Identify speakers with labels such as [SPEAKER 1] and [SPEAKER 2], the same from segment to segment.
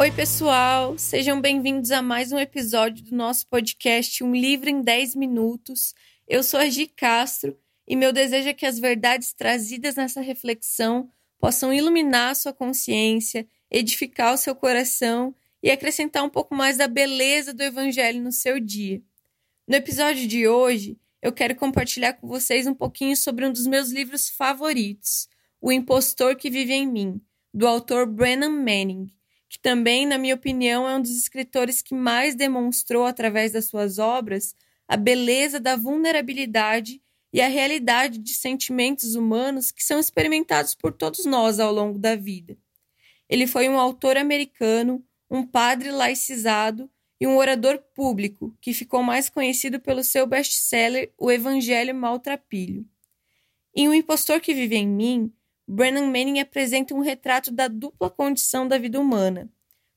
[SPEAKER 1] Oi, pessoal! Sejam bem-vindos a mais um episódio do nosso podcast Um Livro em 10 Minutos. Eu sou a Gi Castro e meu desejo é que as verdades trazidas nessa reflexão possam iluminar a sua consciência, edificar o seu coração e acrescentar um pouco mais da beleza do Evangelho no seu dia. No episódio de hoje, eu quero compartilhar com vocês um pouquinho sobre um dos meus livros favoritos, O Impostor que Vive em Mim, do autor Brennan Manning, que também, na minha opinião, é um dos escritores que mais demonstrou, através das suas obras, a beleza da vulnerabilidade e a realidade de sentimentos humanos que são experimentados por todos nós ao longo da vida. Ele foi um autor americano, um padre laicizado e um orador público que ficou mais conhecido pelo seu best-seller O Evangelho Maltrapilho. Em O Impostor que Vive em Mim, Brennan Manning apresenta um retrato da dupla condição da vida humana,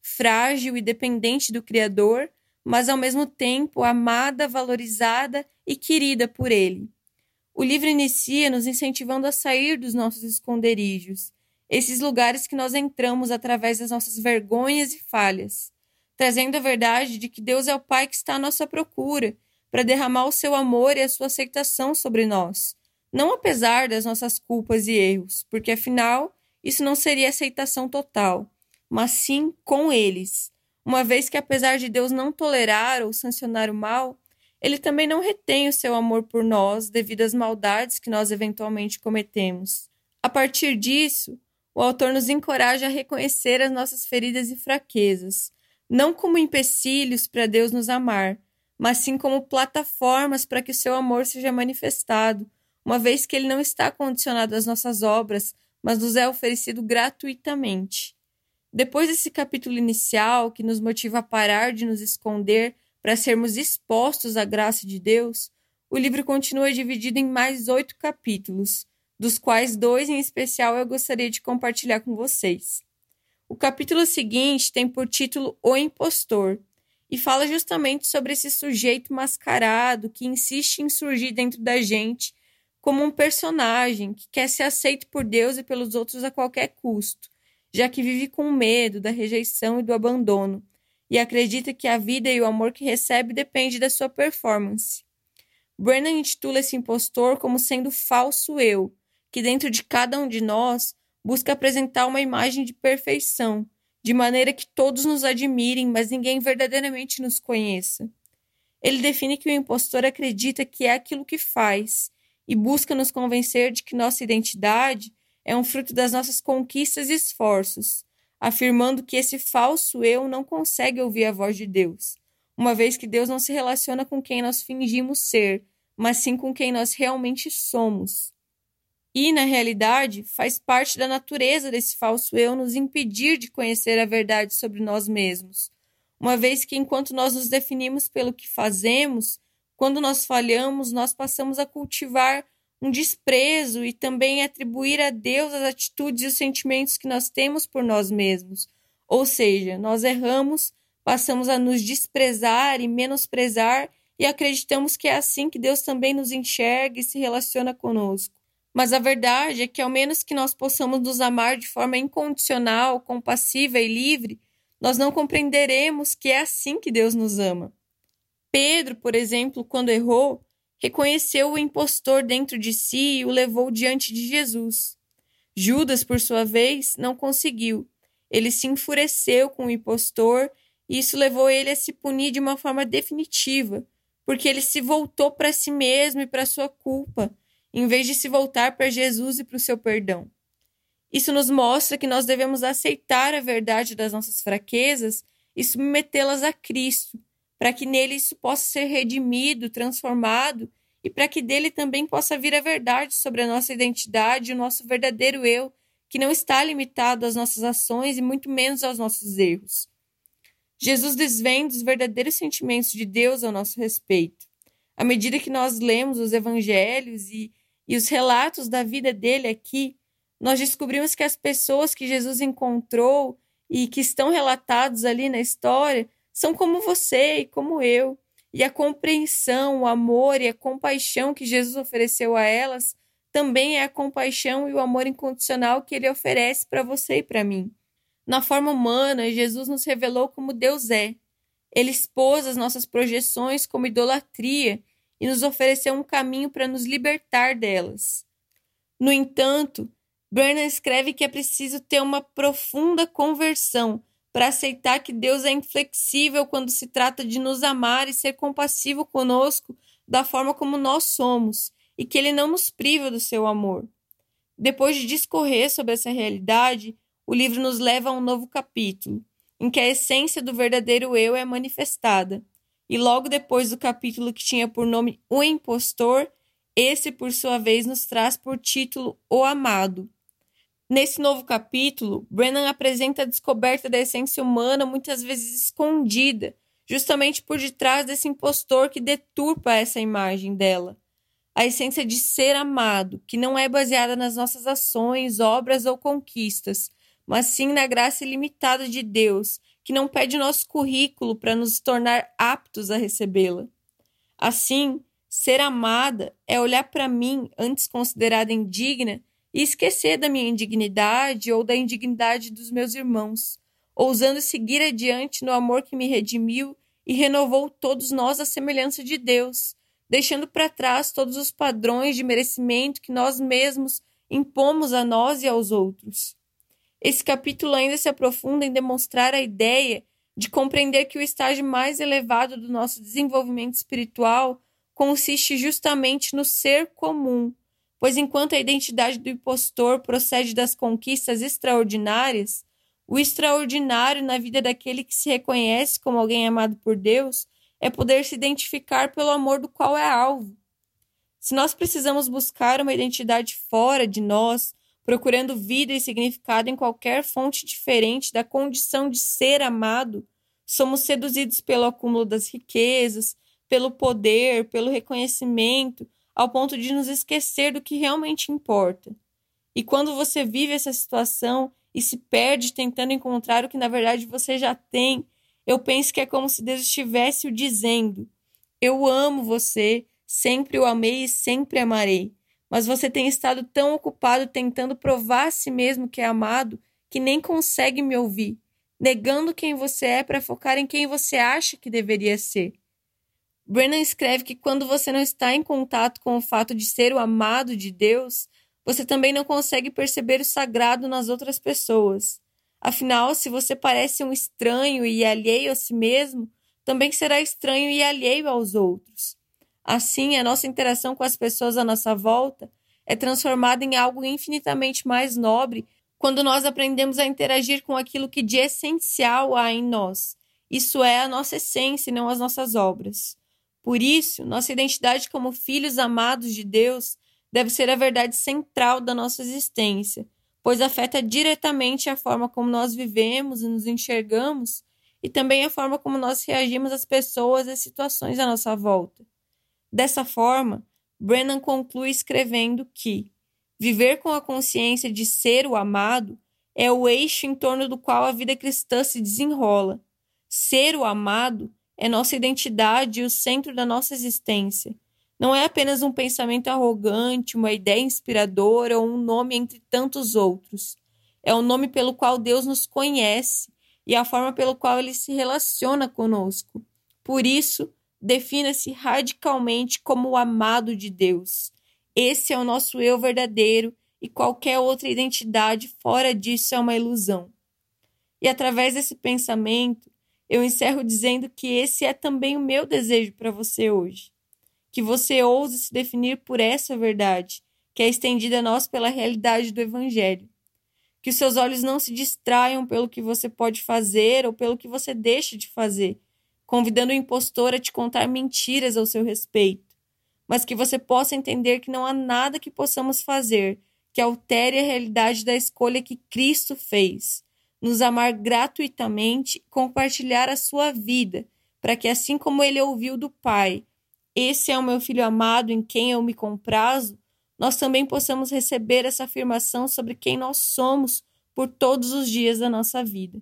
[SPEAKER 1] frágil e dependente do Criador, mas ao mesmo tempo amada, valorizada e querida por ele. O livro inicia nos incentivando a sair dos nossos esconderijos esses lugares que nós entramos através das nossas vergonhas e falhas, trazendo a verdade de que Deus é o Pai que está à nossa procura para derramar o seu amor e a sua aceitação sobre nós, não apesar das nossas culpas e erros, porque afinal isso não seria aceitação total, mas sim com eles, uma vez que apesar de Deus não tolerar ou sancionar o mal, ele também não retém o seu amor por nós devido às maldades que nós eventualmente cometemos. A partir disso, o autor nos encoraja a reconhecer as nossas feridas e fraquezas, não como empecilhos para Deus nos amar, mas sim como plataformas para que o seu amor seja manifestado, uma vez que ele não está condicionado às nossas obras, mas nos é oferecido gratuitamente. Depois desse capítulo inicial, que nos motiva a parar de nos esconder para sermos expostos à graça de Deus, o livro continua dividido em mais oito capítulos, dos quais dois em especial eu gostaria de compartilhar com vocês. O capítulo seguinte tem por título O Impostor e fala justamente sobre esse sujeito mascarado que insiste em surgir dentro da gente como um personagem que quer ser aceito por Deus e pelos outros a qualquer custo, já que vive com medo da rejeição e do abandono e acredita que a vida e o amor que recebe depende da sua performance. Brennan intitula esse impostor como sendo falso eu, que dentro de cada um de nós busca apresentar uma imagem de perfeição, de maneira que todos nos admirem, mas ninguém verdadeiramente nos conheça. Ele define que o impostor acredita que é aquilo que faz e busca nos convencer de que nossa identidade é um fruto das nossas conquistas e esforços, afirmando que esse falso eu não consegue ouvir a voz de Deus, uma vez que Deus não se relaciona com quem nós fingimos ser, mas sim com quem nós realmente somos. E, na realidade, faz parte da natureza desse falso eu nos impedir de conhecer a verdade sobre nós mesmos. Uma vez que, enquanto nós nos definimos pelo que fazemos, quando nós falhamos, nós passamos a cultivar um desprezo e também atribuir a Deus as atitudes e os sentimentos que nós temos por nós mesmos. Ou seja, nós erramos, passamos a nos desprezar e menosprezar e acreditamos que é assim que Deus também nos enxerga e se relaciona conosco. Mas a verdade é que, ao menos que nós possamos nos amar de forma incondicional, compassiva e livre, nós não compreenderemos que é assim que Deus nos ama. Pedro, por exemplo, quando errou, reconheceu o impostor dentro de si e o levou diante de Jesus. Judas, por sua vez, não conseguiu. Ele se enfureceu com o impostor e isso levou ele a se punir de uma forma definitiva, porque ele se voltou para si mesmo e para sua culpa em vez de se voltar para Jesus e para o seu perdão. Isso nos mostra que nós devemos aceitar a verdade das nossas fraquezas e submetê-las a Cristo, para que nele isso possa ser redimido, transformado e para que dele também possa vir a verdade sobre a nossa identidade o nosso verdadeiro eu, que não está limitado às nossas ações e muito menos aos nossos erros. Jesus desvenda os verdadeiros sentimentos de Deus ao nosso respeito. À medida que nós lemos os evangelhos e e os relatos da vida dele aqui, nós descobrimos que as pessoas que Jesus encontrou e que estão relatados ali na história são como você e como eu. E a compreensão, o amor e a compaixão que Jesus ofereceu a elas também é a compaixão e o amor incondicional que ele oferece para você e para mim. Na forma humana, Jesus nos revelou como Deus é. Ele expôs as nossas projeções como idolatria e nos ofereceu um caminho para nos libertar delas. No entanto, Brennan escreve que é preciso ter uma profunda conversão para aceitar que Deus é inflexível quando se trata de nos amar e ser compassivo conosco da forma como nós somos, e que Ele não nos priva do seu amor. Depois de discorrer sobre essa realidade, o livro nos leva a um novo capítulo, em que a essência do verdadeiro eu é manifestada. E logo depois do capítulo que tinha por nome O Impostor, esse, por sua vez, nos traz por título O Amado. Nesse novo capítulo, Brennan apresenta a descoberta da essência humana muitas vezes escondida, justamente por detrás desse impostor que deturpa essa imagem dela. A essência de ser amado, que não é baseada nas nossas ações, obras ou conquistas, mas sim na graça ilimitada de Deus, que não pede nosso currículo para nos tornar aptos a recebê-la. Assim, ser amada é olhar para mim, antes considerada indigna, e esquecer da minha indignidade ou da indignidade dos meus irmãos, ousando seguir adiante no amor que me redimiu e renovou todos nós à semelhança de Deus, deixando para trás todos os padrões de merecimento que nós mesmos impomos a nós e aos outros. Esse capítulo ainda se aprofunda em demonstrar a ideia de compreender que o estágio mais elevado do nosso desenvolvimento espiritual consiste justamente no ser comum, pois enquanto a identidade do impostor procede das conquistas extraordinárias, o extraordinário na vida daquele que se reconhece como alguém amado por Deus é poder se identificar pelo amor do qual é alvo. Se nós precisamos buscar uma identidade fora de nós, procurando vida e significado em qualquer fonte diferente da condição de ser amado, somos seduzidos pelo acúmulo das riquezas, pelo poder, pelo reconhecimento, ao ponto de nos esquecer do que realmente importa. E quando você vive essa situação e se perde tentando encontrar o que na verdade você já tem, eu penso que é como se Deus estivesse o dizendo: Eu amo você, sempre o amei e sempre amarei mas você tem estado tão ocupado tentando provar a si mesmo que é amado que nem consegue me ouvir, negando quem você é para focar em quem você acha que deveria ser. Brennan escreve que quando você não está em contato com o fato de ser o amado de Deus, você também não consegue perceber o sagrado nas outras pessoas. Afinal, se você parece um estranho e alheio a si mesmo, também será estranho e alheio aos outros. Assim, a nossa interação com as pessoas à nossa volta é transformada em algo infinitamente mais nobre quando nós aprendemos a interagir com aquilo que de essencial há em nós. Isso é a nossa essência não as nossas obras. Por isso, nossa identidade como filhos amados de Deus deve ser a verdade central da nossa existência, pois afeta diretamente a forma como nós vivemos e nos enxergamos e também a forma como nós reagimos às pessoas e situações à nossa volta. Dessa forma, Brennan conclui escrevendo que viver com a consciência de ser o amado é o eixo em torno do qual a vida cristã se desenrola. Ser o amado é nossa identidade e o centro da nossa existência. Não é apenas um pensamento arrogante, uma ideia inspiradora ou um nome entre tantos outros. É o nome pelo qual Deus nos conhece e a forma pelo qual ele se relaciona conosco. Por isso, defina-se radicalmente como o amado de Deus. Esse é o nosso eu verdadeiro e qualquer outra identidade fora disso é uma ilusão. E através desse pensamento, eu encerro dizendo que esse é também o meu desejo para você hoje. Que você ouse se definir por essa verdade, que é estendida a nós pela realidade do Evangelho. Que os seus olhos não se distraiam pelo que você pode fazer ou pelo que você deixa de fazer, convidando o impostor a te contar mentiras ao seu respeito, mas que você possa entender que não há nada que possamos fazer que altere a realidade da escolha que Cristo fez, nos amar gratuitamente e compartilhar a sua vida, para que assim como ele ouviu do Pai, esse é o meu filho amado em quem eu me comprazo, nós também possamos receber essa afirmação sobre quem nós somos por todos os dias da nossa vida.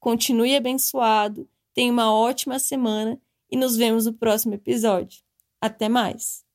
[SPEAKER 1] Continue abençoado Tenha uma ótima semana e nos vemos no próximo episódio. Até mais!